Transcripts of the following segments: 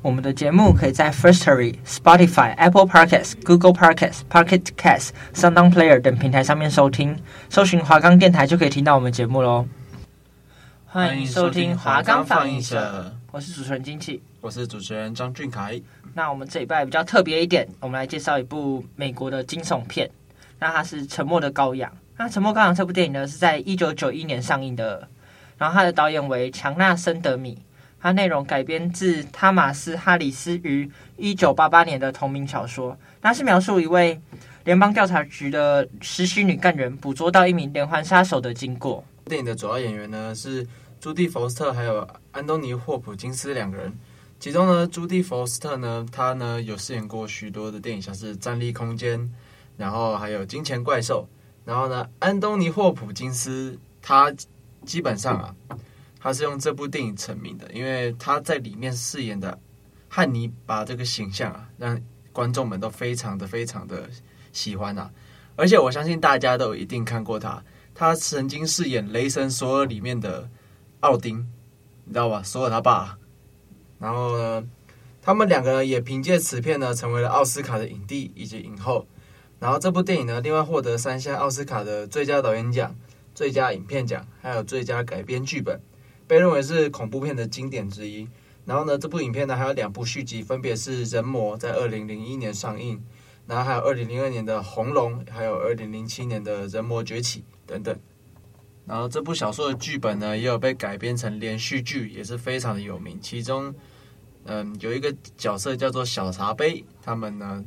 我们的节目可以在 Firstory、Spotify、Apple Podcasts、Google Podcasts、Pocket Casts、SoundOn Player 等平台上面收听，搜寻华冈电台就可以听到我们节目喽。欢迎收听华冈放映社，我是主持人金气，我是主持人张俊凯。那我们这礼拜比较特别一点，我们来介绍一部美国的惊悚片，那它是《沉默的羔羊》。那《沉默羔羊》这部电影呢，是在一九九一年上映的，然后它的导演为强纳森德米。它内容改编自汤马斯·哈里斯于一九八八年的同名小说。它是描述一位联邦调查局的实习女干员捕捉到一名连环杀手的经过。电影的主要演员呢是朱蒂·佛斯特还有安东尼·霍普金斯两个人。其中呢，朱蒂·佛斯特呢，他呢有饰演过许多的电影，像是《战栗空间》，然后还有《金钱怪兽》。然后呢，安东尼·霍普金斯他基本上啊。他是用这部电影成名的，因为他在里面饰演的汉尼拔这个形象啊，让观众们都非常的非常的喜欢啊。而且我相信大家都一定看过他，他曾经饰演《雷神索尔》里面的奥丁，你知道吧？索尔他爸。然后呢，他们两个人也凭借此片呢，成为了奥斯卡的影帝以及影后。然后这部电影呢，另外获得三项奥斯卡的最佳导演奖、最佳影片奖，还有最佳改编剧本。被认为是恐怖片的经典之一。然后呢，这部影片呢还有两部续集，分别是《人魔》在二零零一年上映，然后还有二零零二年的《红龙》，还有二零零七年的《人魔崛起》等等。然后这部小说的剧本呢，也有被改编成连续剧，也是非常的有名。其中，嗯，有一个角色叫做小茶杯，他们呢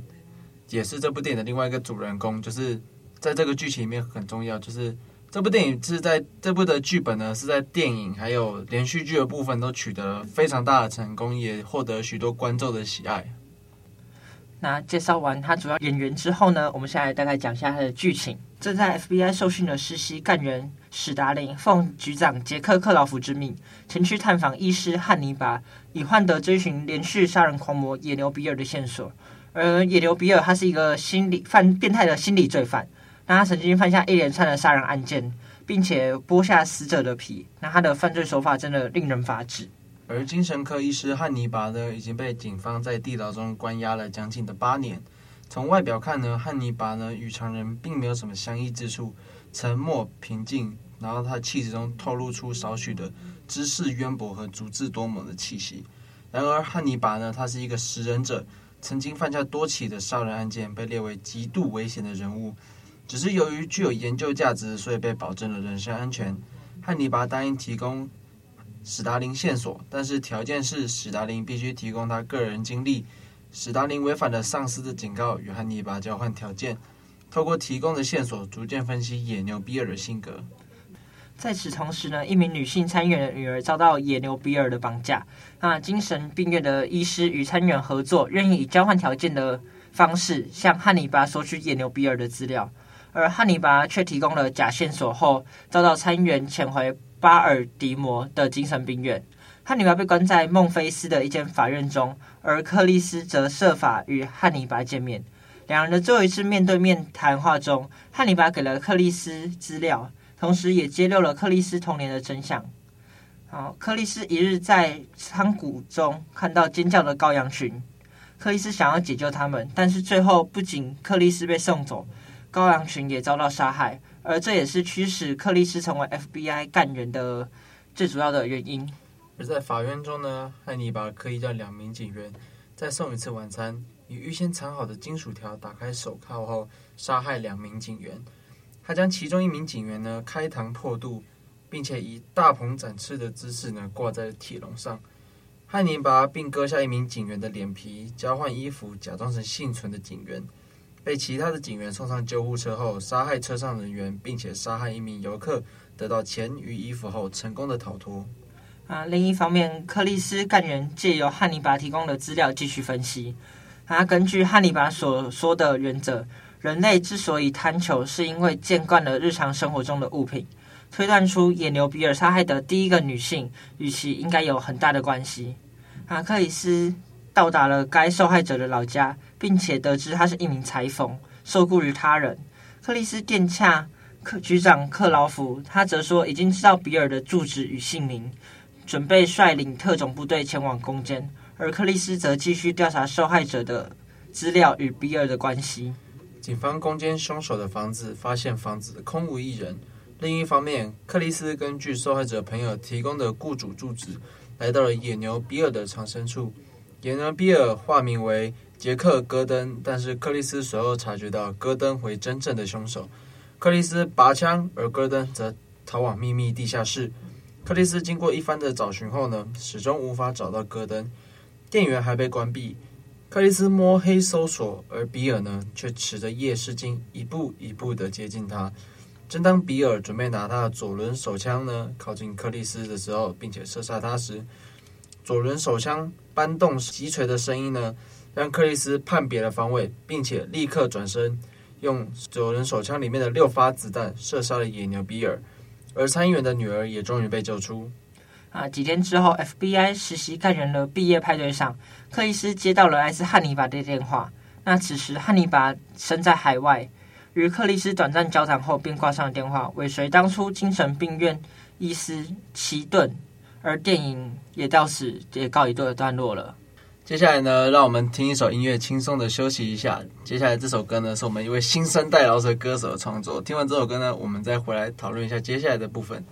也是这部电影的另外一个主人公，就是在这个剧情里面很重要，就是。这部电影是在这部的剧本呢，是在电影还有连续剧的部分都取得了非常大的成功，也获得许多观众的喜爱。那介绍完他主要演员之后呢，我们现在大概讲一下他的剧情。正在 FBI 受训的实习干员史达林奉局长杰克克劳福之命，前去探访医师汉尼拔，以换得追寻连续杀人狂魔野牛比尔的线索。而野牛比尔他是一个心理犯变态的心理罪犯。他曾经犯下一连串的杀人案件，并且剥下死者的皮。那他的犯罪手法真的令人发指。而精神科医师汉尼拔呢，已经被警方在地牢中关押了将近的八年。从外表看呢，汉尼拔呢与常人并没有什么相异之处，沉默平静，然后他的气质中透露出少许的知识渊博和足智多谋的气息。然而汉尼拔呢，他是一个食人者，曾经犯下多起的杀人案件，被列为极度危险的人物。只是由于具有研究价值，所以被保证了人身安全。汉尼拔答应提供史达林线索，但是条件是史达林必须提供他个人经历。史达林违反了上司的警告，与汉尼拔交换条件，透过提供的线索，逐渐分析野牛比尔的性格。在此同时呢，一名女性参议员的女儿遭到野牛比尔的绑架。那精神病院的医师与参议员合作，愿意以交换条件的方式向汉尼拔索取野牛比尔的资料。而汉尼拔却提供了假线索后，遭到参议员遣回巴尔的摩的精神病院。汉尼拔被关在孟菲斯的一间法院中，而克里斯则设法与汉尼拔见面。两人的最后一次面对面谈话中，汉尼拔给了克里斯资料，同时也揭露了克里斯童年的真相。好，克里斯一日在仓谷中看到尖叫的羔羊群，克里斯想要解救他们，但是最后不仅克里斯被送走。羔羊群也遭到杀害，而这也是驱使克里斯成为 FBI 干员的最主要的原因。而在法院中呢，汉尼拔刻意叫两名警员再送一次晚餐，以预先藏好的金属条打开手铐后杀害两名警员。他将其中一名警员呢开膛破肚，并且以大鹏展翅的姿势呢挂在铁笼上。汉尼拔并割下一名警员的脸皮，交换衣服，假装成幸存的警员。被其他的警员送上救护车后，杀害车上人员，并且杀害一名游客，得到钱与衣服后，成功的逃脱。啊，另一方面，克里斯干员借由汉尼拔提供的资料继续分析。啊，根据汉尼拔所说的原则，人类之所以贪求，是因为见惯了日常生活中的物品。推断出野牛比尔杀害的第一个女性与其应该有很大的关系。啊，克里斯到达了该受害者的老家，并且得知他是一名裁缝，受雇于他人。克里斯电洽克局长克劳福，他则说已经知道比尔的住址与姓名，准备率领特种部队前往攻坚。而克里斯则继续调查受害者的资料与比尔的关系。警方攻坚凶手的房子，发现房子空无一人。另一方面，克里斯根据受害者朋友提供的雇主住址，来到了野牛比尔的藏身处。野牛比尔化名为杰克·戈登，但是克里斯随后察觉到戈登为真正的凶手。克里斯拔枪，而戈登则逃往秘密地下室。克里斯经过一番的找寻后呢，始终无法找到戈登，电源还被关闭。克里斯摸黑搜索，而比尔呢，却持着夜视镜，一步一步的接近他。正当比尔准备拿他的左轮手枪呢，靠近克里斯的时候，并且射杀他时，左轮手枪搬动击锤的声音呢，让克里斯判别了方位，并且立刻转身，用左轮手枪里面的六发子弹射杀了野牛比尔，而参议员的女儿也终于被救出。啊，几天之后，FBI 实习干员的毕业派对上，克里斯接到了来自汉尼拔的电话。那此时汉尼拔身在海外。与克里斯短暂交谈后，便挂上了电话，尾随当初精神病院医师齐顿，而电影也到此也告一段落了。接下来呢，让我们听一首音乐，轻松的休息一下。接下来这首歌呢，是我们一位新生代饶舌歌手的创作。听完这首歌呢，我们再回来讨论一下接下来的部分。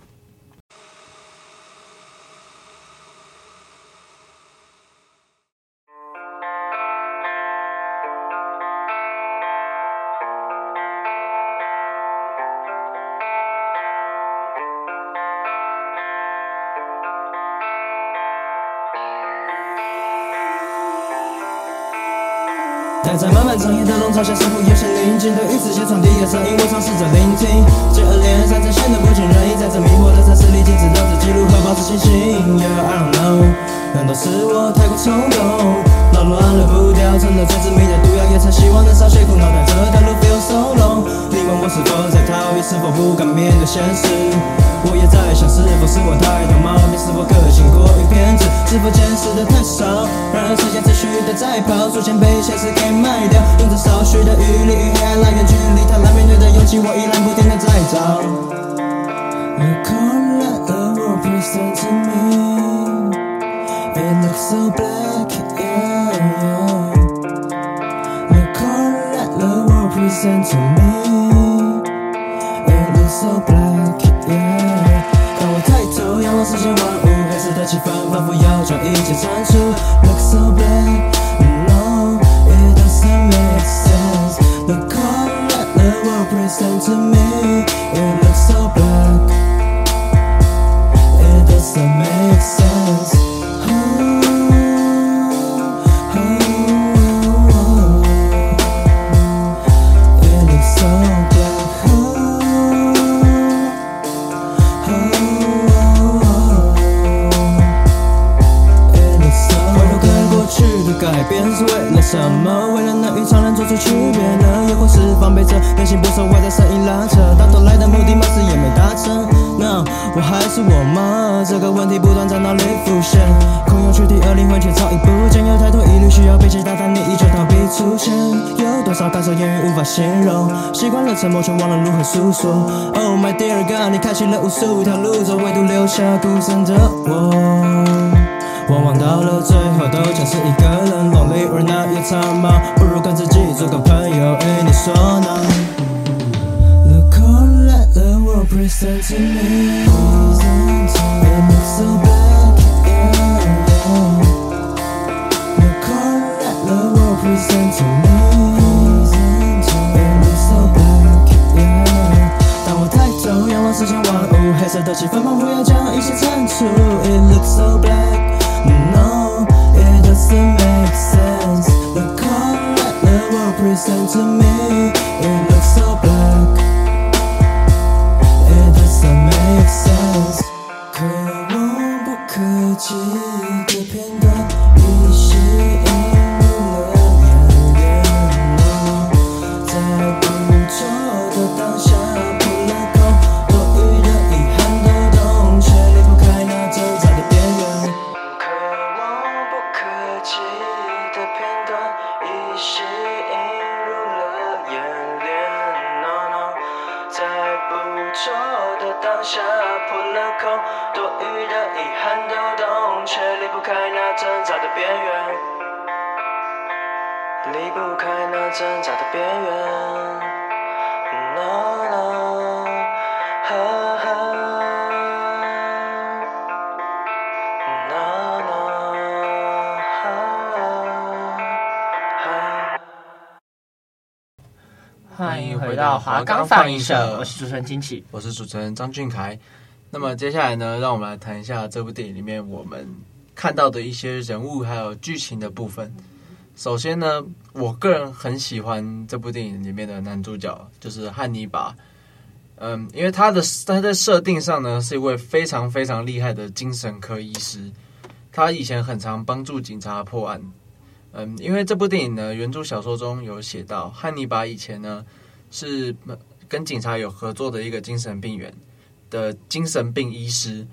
在漫漫长夜的笼罩下，似乎有些宁静的语词写传递的声音，我尝试着聆听。接二连三这显得不尽人意，在这迷惑的城市里，坚持留着记录和保持清醒。Yeah, I don't know，难道是我太过冲动？扰乱了步调，成了最致命的毒药，也曾希望能少些苦恼，但这条路 feel so long。你问我是否在逃避，是否不敢面对现实？我也在想，是否是我太多毛病，是否个性过于偏执，是否见识的太少？然而时间持续的在跑，逐渐被现实给卖掉。用着少许的余力与黑暗拉远距离，坦然面对的勇气，我依然不停的在找。You can't let the world present to me, it looks so black, world present to me, it looks so black, yeah. 视线万物，黑色的气氛仿佛要将一切铲除。Look so black, no, it doesn't make sense. The color that the world presents to me, it looks so black, it doesn't make sense. 形容？习惯了沉默，却忘了如何诉说。Oh my dear God，你开启了无数条路走，唯独留下孤身的我。往往到了最后，都像是一个人，lonely or not，也苍茫。不如跟自己做个朋友，哎，你说呢？Present to me, it looks so black, yeah, yeah. The color that the world present to me, 头仰望世间万物，黑色的气氛仿佛要将一切铲除。It looks so black, no, it doesn't make sense. The color that the world present to me, it looks so black. 可 余的遗憾都懂，却离不开那挣扎的边缘，离不开那挣扎的边缘。No no，呵呵，No no，欢迎回到华冈放映社，我是主持人金奇，我是主持人张俊凯。那么接下来呢，让我们来谈一下这部电影里面我们看到的一些人物还有剧情的部分。首先呢，我个人很喜欢这部电影里面的男主角，就是汉尼拔。嗯，因为他的他在设定上呢，是一位非常非常厉害的精神科医师。他以前很常帮助警察破案。嗯，因为这部电影呢，原著小说中有写到，汉尼拔以前呢是跟警察有合作的一个精神病院的精神病医师。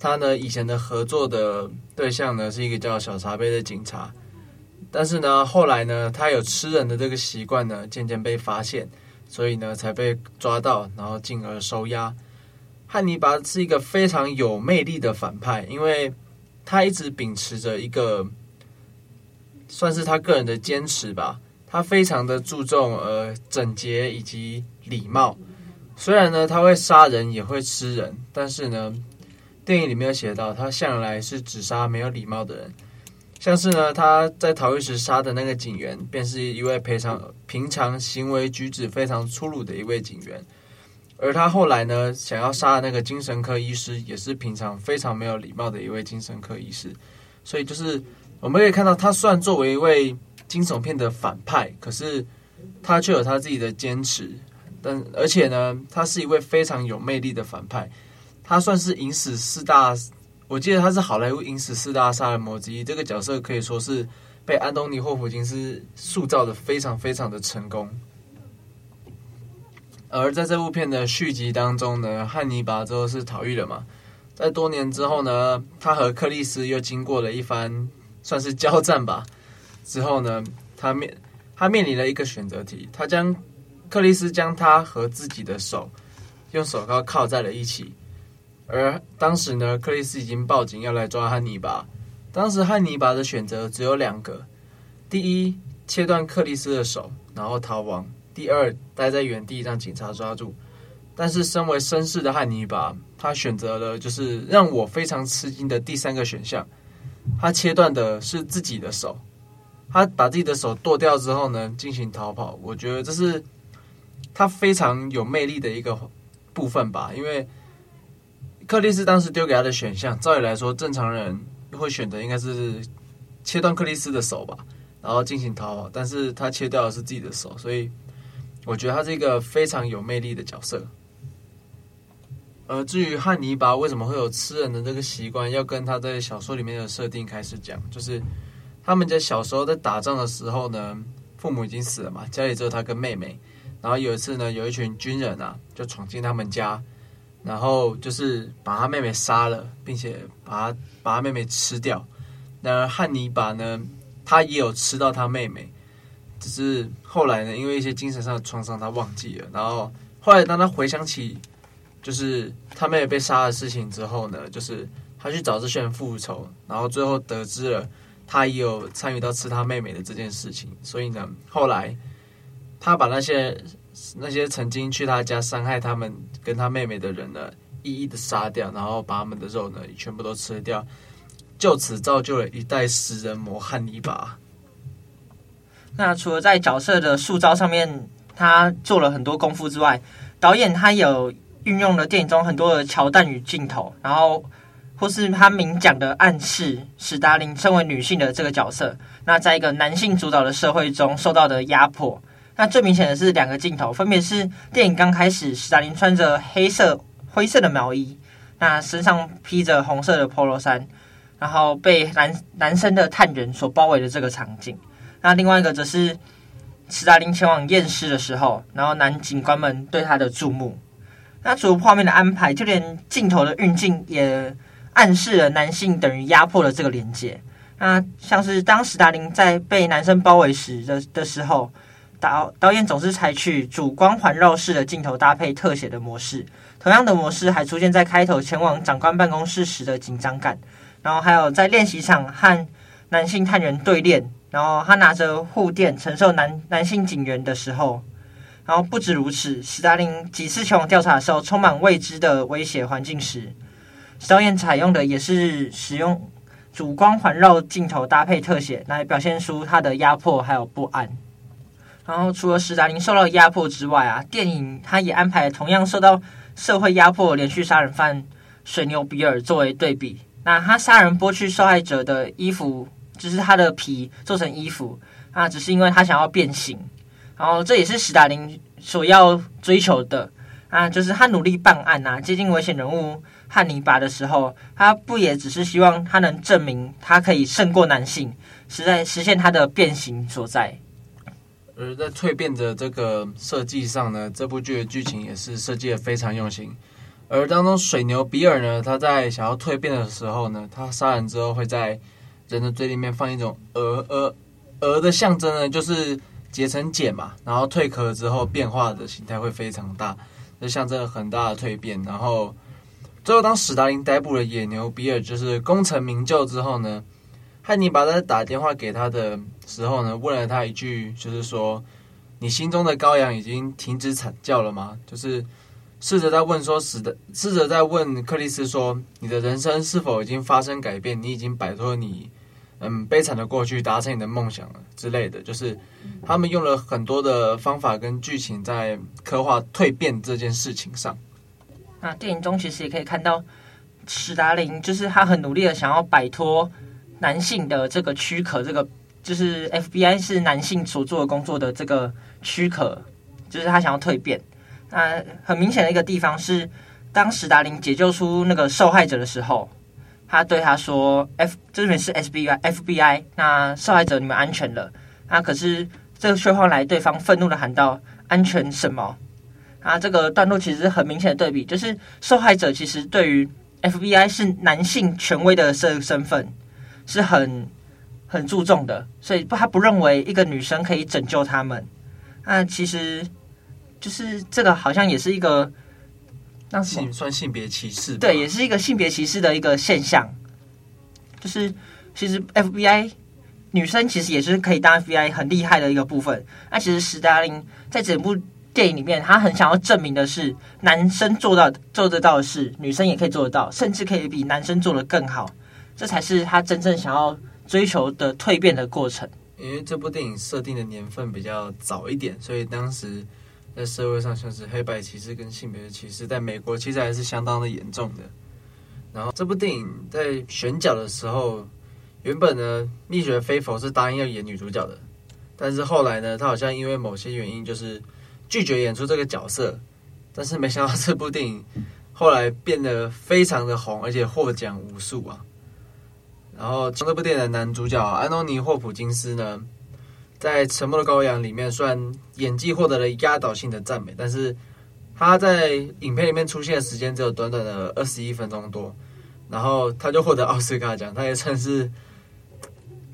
他呢以前的合作的对象呢是一个叫小茶杯的警察。但是呢，后来呢，他有吃人的这个习惯呢，渐渐被发现，所以呢，才被抓到，然后进而收押。汉尼拔是一个非常有魅力的反派，因为他一直秉持着一个算是他个人的坚持吧。他非常的注重呃整洁以及礼貌。虽然呢，他会杀人也会吃人，但是呢，电影里面有写到，他向来是只杀没有礼貌的人。像是呢，他在逃狱时杀的那个警员，便是一位非常平常行为举止非常粗鲁的一位警员。而他后来呢，想要杀的那个精神科医师，也是平常非常没有礼貌的一位精神科医师。所以就是我们可以看到，他虽然作为一位惊悚片的反派，可是他却有他自己的坚持。但而且呢，他是一位非常有魅力的反派。他算是影史四大。我记得他是好莱坞影史四大杀人魔之一，这个角色可以说是被安东尼·霍普金斯塑造的非常非常的成功。而在这部片的续集当中呢，汉尼拔之后是逃狱了嘛，在多年之后呢，他和克里斯又经过了一番算是交战吧。之后呢，他面他面临了一个选择题，他将克里斯将他和自己的手用手铐铐在了一起。而当时呢，克里斯已经报警要来抓汉尼拔。当时汉尼拔的选择只有两个：第一，切断克里斯的手，然后逃亡；第二，待在原地让警察抓住。但是，身为绅士的汉尼拔，他选择了就是让我非常吃惊的第三个选项。他切断的是自己的手，他把自己的手剁掉之后呢，进行逃跑。我觉得这是他非常有魅力的一个部分吧，因为。克里斯当时丢给他的选项，照理来说，正常人会选择应该是切断克里斯的手吧，然后进行逃跑。但是他切掉的是自己的手，所以我觉得他是一个非常有魅力的角色。而至于汉尼拔为什么会有吃人的这个习惯，要跟他在小说里面的设定开始讲，就是他们在小时候在打仗的时候呢，父母已经死了嘛，家里只有他跟妹妹。然后有一次呢，有一群军人啊，就闯进他们家。然后就是把他妹妹杀了，并且把他把他妹妹吃掉。然而汉尼拔呢，他也有吃到他妹妹，只是后来呢，因为一些精神上的创伤，他忘记了。然后后来当他回想起就是他妹妹被杀的事情之后呢，就是他去找这些人复仇，然后最后得知了他也有参与到吃他妹妹的这件事情。所以呢，后来他把那些。那些曾经去他家伤害他们跟他妹妹的人呢，一一的杀掉，然后把他们的肉呢全部都吃掉，就此造就了一代食人魔汉尼拔。那除了在角色的塑造上面，他做了很多功夫之外，导演他有运用了电影中很多的桥段与镜头，然后或是他明讲的暗示史达林身为女性的这个角色，那在一个男性主导的社会中受到的压迫。那最明显的是两个镜头，分别是电影刚开始，史达林穿着黑色、灰色的毛衣，那身上披着红色的 Polo 衫，然后被男男生的探员所包围的这个场景。那另外一个则是史达林前往验尸的时候，然后男警官们对他的注目。那除了画面的安排，就连镜头的运镜也暗示了男性等于压迫了这个连接。那像是当史达林在被男生包围时的的时候。导导演总是采取主光环绕式的镜头搭配特写的模式，同样的模式还出现在开头前往长官办公室时的紧张感，然后还有在练习场和男性探员对练，然后他拿着护垫承受男男性警员的时候，然后不止如此，史达林几次前往调查的时候，充满未知的威胁环境时，导演采用的也是使用主光环绕镜头搭配特写来表现出他的压迫还有不安。然后，除了史达林受到压迫之外啊，电影他也安排同样受到社会压迫的连续杀人犯水牛比尔作为对比。那他杀人剥去受害者的衣服，就是他的皮做成衣服，啊，只是因为他想要变形。然后，这也是史达林所要追求的啊，就是他努力办案啊，接近危险人物汉尼拔的时候，他不也只是希望他能证明他可以胜过男性，实在实现他的变形所在。而在蜕变的这个设计上呢，这部剧的剧情也是设计的非常用心。而当中水牛比尔呢，他在想要蜕变的时候呢，他杀人之后会在人的嘴里面放一种鹅鹅鹅的象征呢，就是结成茧嘛，然后蜕壳之后变化的形态会非常大，这象征很大的蜕变。然后最后当史达林逮捕了野牛比尔，就是功成名就之后呢，汉尼拔在打电话给他的时候呢，问了他一句，就是说：“你心中的羔羊已经停止惨叫了吗？”就是试着在问说，死的试着在问克里斯说：“你的人生是否已经发生改变？你已经摆脱你嗯悲惨的过去，达成你的梦想了之类的。”就是他们用了很多的方法跟剧情在刻画蜕变这件事情上。那电影中其实也可以看到史达林，就是他很努力的想要摆脱。男性的这个躯壳，这个就是 FBI 是男性所做的工作的这个躯壳，就是他想要蜕变。那很明显的一个地方是，当史达林解救出那个受害者的时候，他对他说：“F 这边是 FBI，FBI，那受害者你们安全了。”那可是这个却换来对方愤怒的喊道：“安全什么？”啊，这个段落其实很明显的对比，就是受害者其实对于 FBI 是男性权威的身身份。是很很注重的，所以不，他不认为一个女生可以拯救他们。那其实就是这个，好像也是一个那性算性别歧视，对，也是一个性别歧视的一个现象。就是其实 FBI 女生其实也是可以当 FBI 很厉害的一个部分。那其实史达林在整部电影里面，他很想要证明的是，男生做到做得到的事，女生也可以做得到，甚至可以比男生做得更好。这才是他真正想要追求的蜕变的过程。因为这部电影设定的年份比较早一点，所以当时在社会上像是黑白歧视跟性别歧视，在美国其实还是相当的严重的。然后这部电影在选角的时候，原本呢，蜜雪菲佛是答应要演女主角的，但是后来呢，她好像因为某些原因就是拒绝演出这个角色。但是没想到这部电影后来变得非常的红，而且获奖无数啊。然后，这部电影的男主角安东尼·霍普金斯呢，在《沉默的羔羊》里面，虽然演技获得了压倒性的赞美，但是他在影片里面出现的时间只有短短的二十一分钟多，然后他就获得奥斯卡奖，他也算是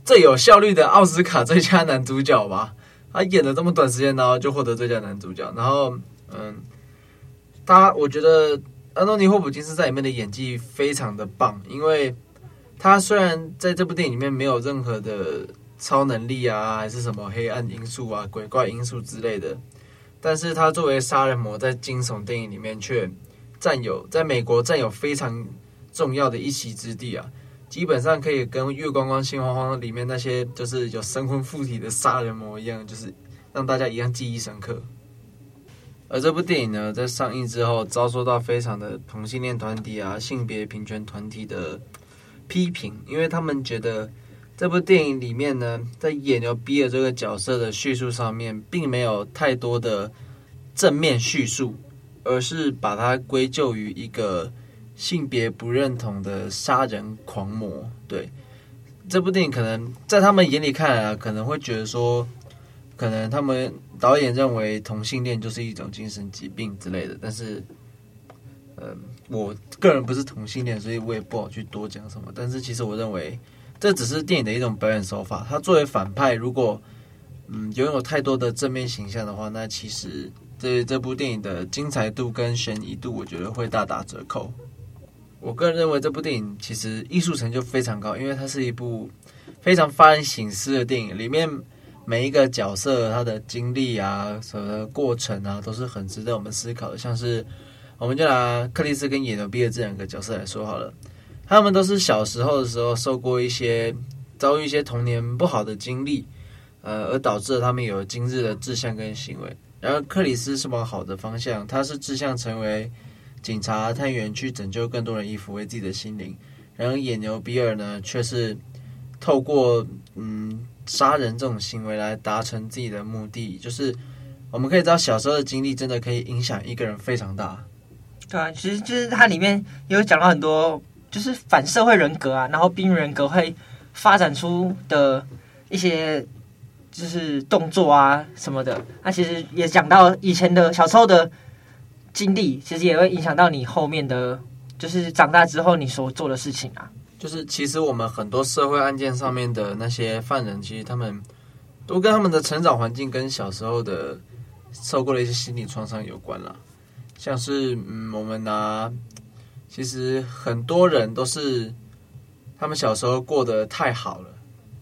最有效率的奥斯卡最佳男主角吧。他演了这么短时间，然后就获得最佳男主角。然后，嗯，他我觉得安东尼·霍普金斯在里面的演技非常的棒，因为。他虽然在这部电影里面没有任何的超能力啊，还是什么黑暗因素啊、鬼怪因素之类的，但是他作为杀人魔，在惊悚电影里面却占有在美国占有非常重要的一席之地啊！基本上可以跟《月光光心慌慌》里面那些就是有神魂附体的杀人魔一样，就是让大家一样记忆深刻。而这部电影呢，在上映之后遭受到非常的同性恋团体啊、性别平权团体的。批评，因为他们觉得这部电影里面呢，在野牛比尔这个角色的叙述上面，并没有太多的正面叙述，而是把它归咎于一个性别不认同的杀人狂魔。对，这部电影可能在他们眼里看来啊，可能会觉得说，可能他们导演认为同性恋就是一种精神疾病之类的，但是，嗯。我个人不是同性恋，所以我也不好去多讲什么。但是其实我认为，这只是电影的一种表演手法。他作为反派，如果嗯拥有太多的正面形象的话，那其实对这部电影的精彩度跟悬疑度，我觉得会大打折扣。我个人认为这部电影其实艺术成就非常高，因为它是一部非常发人省思的电影，里面每一个角色他的经历啊、什么过程啊，都是很值得我们思考的。像是，我们就拿克里斯跟野牛比尔这两个角色来说好了，他们都是小时候的时候受过一些遭遇一些童年不好的经历，呃，而导致了他们有今日的志向跟行为。然后克里斯是往好的方向，他是志向成为。警察、探员去拯救更多人，以抚慰自己的心灵。然后野牛比尔呢，却是透过嗯杀人这种行为来达成自己的目的。就是我们可以知道，小时候的经历真的可以影响一个人非常大。对啊，其实就是它里面有讲到很多，就是反社会人格啊，然后边缘人格会发展出的一些就是动作啊什么的。那其实也讲到以前的小时候的。经历其实也会影响到你后面的，就是长大之后你所做的事情啊。就是其实我们很多社会案件上面的那些犯人，其实他们都跟他们的成长环境跟小时候的受过的一些心理创伤有关啦。像是嗯，我们拿其实很多人都是他们小时候过得太好了，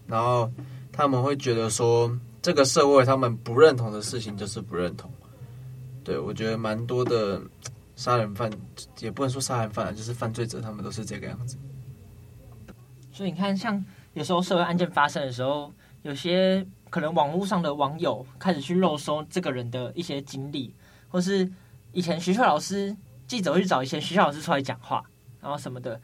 然后他们会觉得说这个社会他们不认同的事情就是不认同。对，我觉得蛮多的杀人犯，也不能说杀人犯，就是犯罪者，他们都是这个样子。所以你看，像有时候社会案件发生的时候，有些可能网络上的网友开始去肉搜这个人的一些经历，或是以前学校老师记者会去找一些学校老师出来讲话，然后什么的。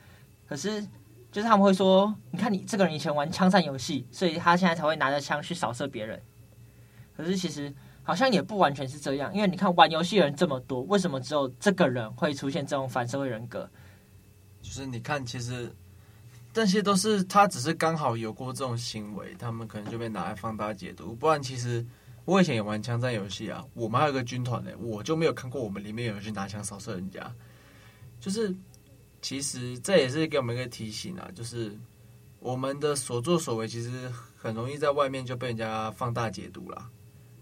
可是就是他们会说，你看你这个人以前玩枪战游戏，所以他现在才会拿着枪去扫射别人。可是其实。好像也不完全是这样，因为你看玩游戏的人这么多，为什么只有这个人会出现这种反社会人格？就是你看，其实这些都是他只是刚好有过这种行为，他们可能就被拿来放大解读。不然，其实我以前也玩枪战游戏啊，我们还有个军团呢，我就没有看过我们里面有人去拿枪扫射人家。就是其实这也是给我们一个提醒啊，就是我们的所作所为，其实很容易在外面就被人家放大解读了。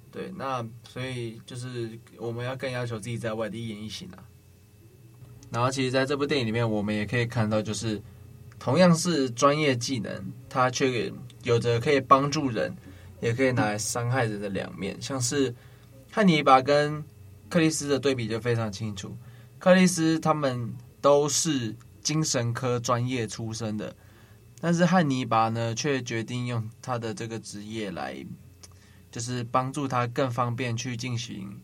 对，那所以就是我们要更要求自己在外地一言一行啊。然后，其实在这部电影里面，我们也可以看到，就是同样是专业技能，它却有着可以帮助人，也可以拿来伤害人的两面。像是汉尼拔跟克里斯的对比就非常清楚。克里斯他们都是精神科专业出身的，但是汉尼拔呢，却决定用他的这个职业来。就是帮助他更方便去进行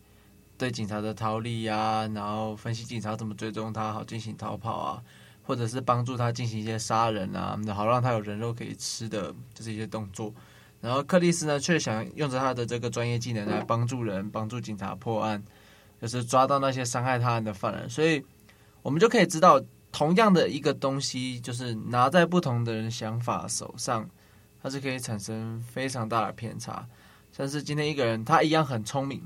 对警察的逃离啊，然后分析警察怎么追踪他，好进行逃跑啊，或者是帮助他进行一些杀人啊，好让他有人肉可以吃的，就是一些动作。然后克里斯呢，却想用着他的这个专业技能来帮助人，帮助警察破案，就是抓到那些伤害他人的犯人。所以，我们就可以知道，同样的一个东西，就是拿在不同的人想法手上，它是可以产生非常大的偏差。像是今天一个人，他一样很聪明，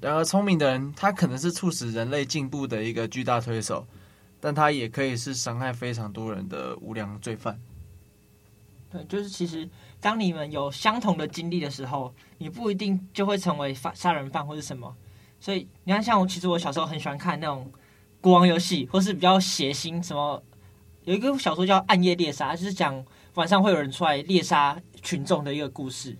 然而聪明的人，他可能是促使人类进步的一个巨大推手，但他也可以是伤害非常多人的无良罪犯。对，就是其实当你们有相同的经历的时候，你不一定就会成为杀杀人犯或是什么。所以你看，像我，其实我小时候很喜欢看那种国王游戏，或是比较血腥什么。有一个小说叫《暗夜猎杀》，就是讲晚上会有人出来猎杀群众的一个故事。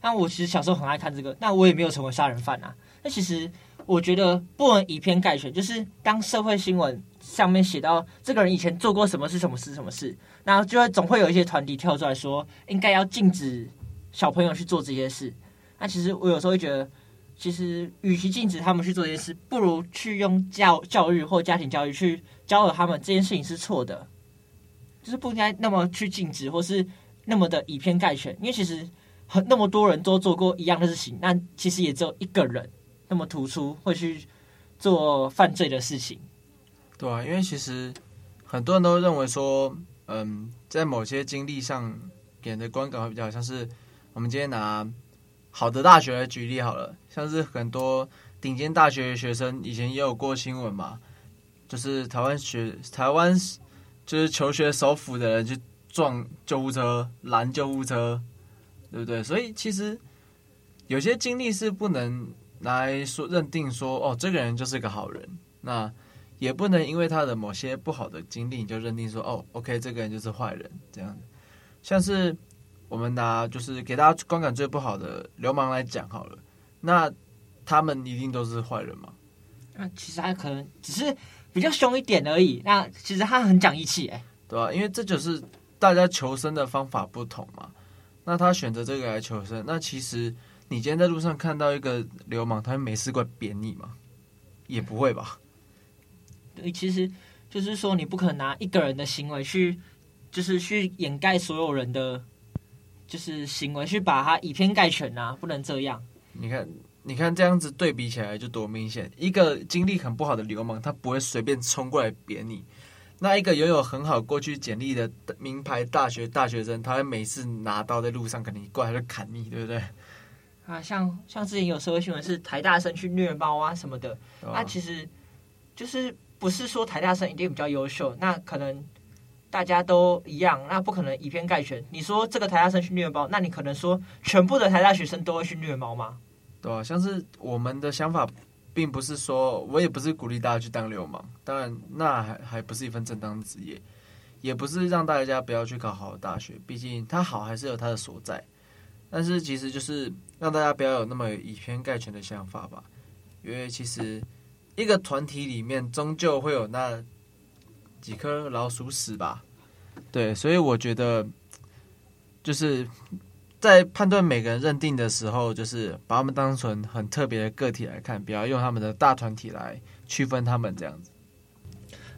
那我其实小时候很爱看这个，那我也没有成为杀人犯啊。那其实我觉得不能以偏概全，就是当社会新闻上面写到这个人以前做过什么事、什么事、什么事，然后就会总会有一些团体跳出来说，应该要禁止小朋友去做这些事。那其实我有时候会觉得，其实与其禁止他们去做这些事，不如去用教教育或家庭教育去教导他们这件事情是错的，就是不应该那么去禁止，或是那么的以偏概全，因为其实。很那么多人都做过一样的事情，那其实也只有一个人那么突出会去做犯罪的事情。对啊，因为其实很多人都认为说，嗯，在某些经历上给人的观感会比较，像是我们今天拿好的大学来举例好了，像是很多顶尖大学的学生以前也有过新闻嘛，就是台湾学台湾就是求学首府的人去撞救护车、拦救护车。对不对？所以其实有些经历是不能来说认定说哦，这个人就是个好人。那也不能因为他的某些不好的经历，你就认定说哦，OK，这个人就是坏人这样。像是我们拿就是给大家观感最不好的流氓来讲好了，那他们一定都是坏人吗？那其实他可能只是比较凶一点而已。那其实他很讲义气，哎，对吧？因为这就是大家求生的方法不同嘛。那他选择这个来求生，那其实你今天在路上看到一个流氓，他会没事过来扁你吗？也不会吧。对，其实就是说，你不可能拿一个人的行为去，就是去掩盖所有人的，就是行为，去把它以偏概全啊，不能这样。你看，你看这样子对比起来就多明显。一个经历很不好的流氓，他不会随便冲过来扁你；那一个拥有很好过去简历的名牌大学大学生，他会每次拿刀在路上跟你过来就砍你，对不对？啊，像像之前有社会新闻是台大生去虐猫啊什么的，那、啊啊、其实就是。不是说台大生一定比较优秀，那可能大家都一样，那不可能以偏概全。你说这个台大生去虐猫，那你可能说全部的台大学生都会去虐猫吗？对啊，像是我们的想法，并不是说我也不是鼓励大家去当流氓，当然那还还不是一份正当职业，也不是让大家不要去考好的大学，毕竟它好还是有它的所在。但是其实就是让大家不要有那么以偏概全的想法吧，因为其实。一个团体里面终究会有那几颗老鼠屎吧，对，所以我觉得就是在判断每个人认定的时候，就是把他们当成很特别的个体来看，不要用他们的大团体来区分他们这样子。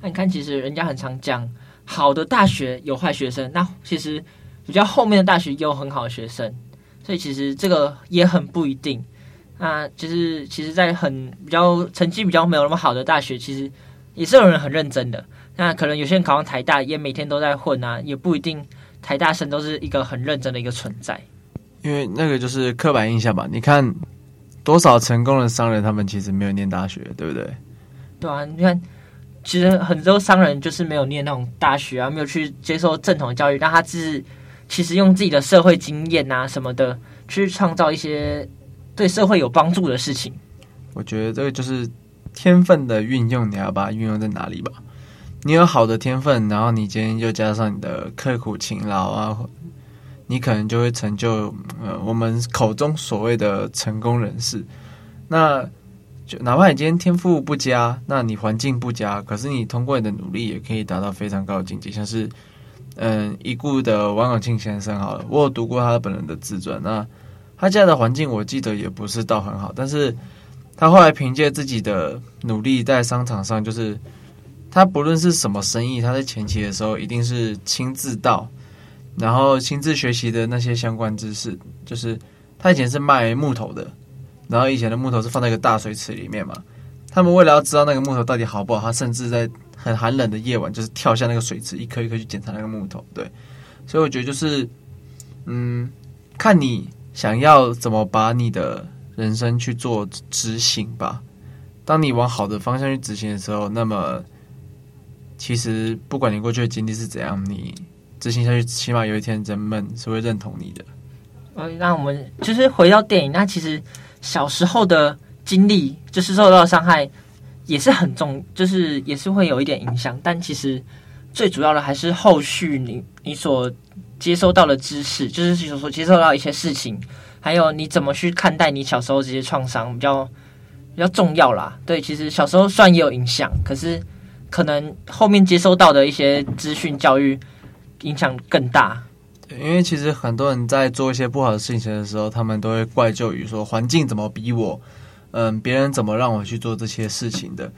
那你看，其实人家很常讲，好的大学有坏学生，那其实比较后面的大学也有很好的学生，所以其实这个也很不一定。那就是，其实，在很比较成绩比较没有那么好的大学，其实也是有人很认真的。那可能有些人考上台大，也每天都在混啊，也不一定台大生都是一个很认真的一个存在。因为那个就是刻板印象吧？你看多少成功的商人，他们其实没有念大学，对不对？对啊，你看，其实很多商人就是没有念那种大学啊，没有去接受正统教育，但他只是其实用自己的社会经验啊什么的，去创造一些。对社会有帮助的事情，我觉得这个就是天分的运用，你要把它运用在哪里吧？你有好的天分，然后你今天又加上你的刻苦勤劳啊，你可能就会成就呃我们口中所谓的成功人士。那就哪怕你今天天赋不佳，那你环境不佳，可是你通过你的努力，也可以达到非常高的境界。像是嗯已故的王永庆先生，好了，我有读过他本人的自传，那。他家的环境我记得也不是到很好，但是他后来凭借自己的努力，在商场上，就是他不论是什么生意，他在前期的时候一定是亲自到，然后亲自学习的那些相关知识。就是他以前是卖木头的，然后以前的木头是放在一个大水池里面嘛，他们为了要知道那个木头到底好不好，他甚至在很寒冷的夜晚，就是跳下那个水池，一颗一颗去检查那个木头。对，所以我觉得就是，嗯，看你。想要怎么把你的人生去做执行吧？当你往好的方向去执行的时候，那么其实不管你过去的经历是怎样，你执行下去，起码有一天人们是会认同你的。嗯，那我们就是回到电影，那其实小时候的经历就是受到伤害也是很重，就是也是会有一点影响。但其实最主要的还是后续你你所。接收到的知识，就是说接受到一些事情，还有你怎么去看待你小时候这些创伤，比较比较重要啦。对，其实小时候虽然也有影响，可是可能后面接收到的一些资讯教育影响更大。因为其实很多人在做一些不好的事情的时候，他们都会怪罪于说环境怎么逼我，嗯，别人怎么让我去做这些事情的。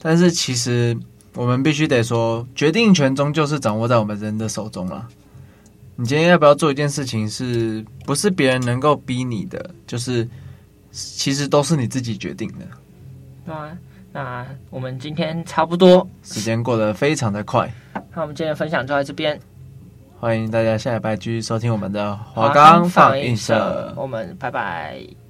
但是其实我们必须得说，决定权终究是掌握在我们人的手中了。你今天要不要做一件事情，是不是别人能够逼你的？就是其实都是你自己决定的。对啊，那我们今天差不多，时间过得非常的快。那我们今天的分享就在这边，欢迎大家下礼拜继续收听我们的华冈放映社。我们拜拜。